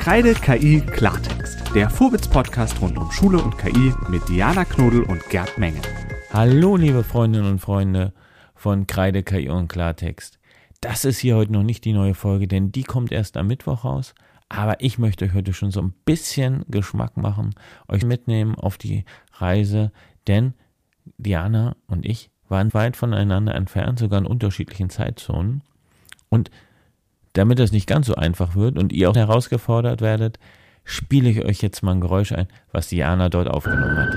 Kreide KI Klartext, der Vorwitz-Podcast rund um Schule und KI mit Diana Knodel und Gerd Menge. Hallo, liebe Freundinnen und Freunde von Kreide KI und Klartext. Das ist hier heute noch nicht die neue Folge, denn die kommt erst am Mittwoch raus. Aber ich möchte euch heute schon so ein bisschen Geschmack machen, euch mitnehmen auf die Reise, denn Diana und ich waren weit voneinander entfernt, sogar in unterschiedlichen Zeitzonen. Und damit das nicht ganz so einfach wird und ihr auch herausgefordert werdet, spiele ich euch jetzt mal ein Geräusch ein, was Diana dort aufgenommen hat.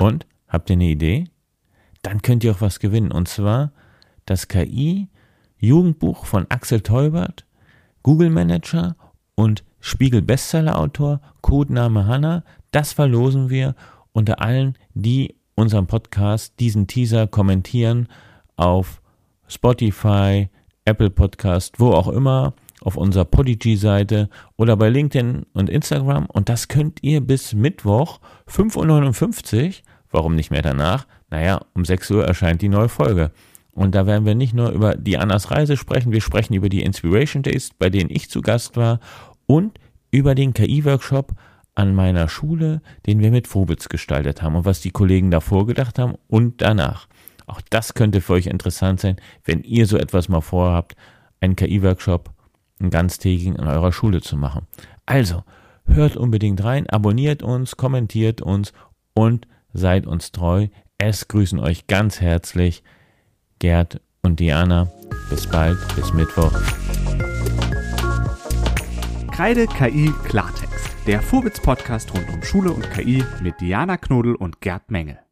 Und? Habt ihr eine Idee? Dann könnt ihr auch was gewinnen. Und zwar das KI-Jugendbuch von Axel Teubert Google Manager und Spiegel Bestseller Autor, Codename Hanna. Das verlosen wir unter allen, die unseren Podcast, diesen Teaser kommentieren auf Spotify, Apple Podcast, wo auch immer, auf unserer Podigy-Seite oder bei LinkedIn und Instagram. Und das könnt ihr bis Mittwoch 5.59 Uhr, warum nicht mehr danach? Naja, um 6 Uhr erscheint die neue Folge. Und da werden wir nicht nur über die Annas Reise sprechen, wir sprechen über die Inspiration Days, bei denen ich zu Gast war und über den KI-Workshop an meiner Schule, den wir mit Vobitz gestaltet haben und was die Kollegen davor gedacht haben und danach. Auch das könnte für euch interessant sein, wenn ihr so etwas mal vorhabt, einen KI-Workshop, einen ganztägigen in eurer Schule zu machen. Also, hört unbedingt rein, abonniert uns, kommentiert uns und seid uns treu. Es grüßen euch ganz herzlich Gerd und Diana. Bis bald, bis Mittwoch. Kreide KI Klartext, der Vorwitz-Podcast rund um Schule und KI mit Diana Knodel und Gerd Menge.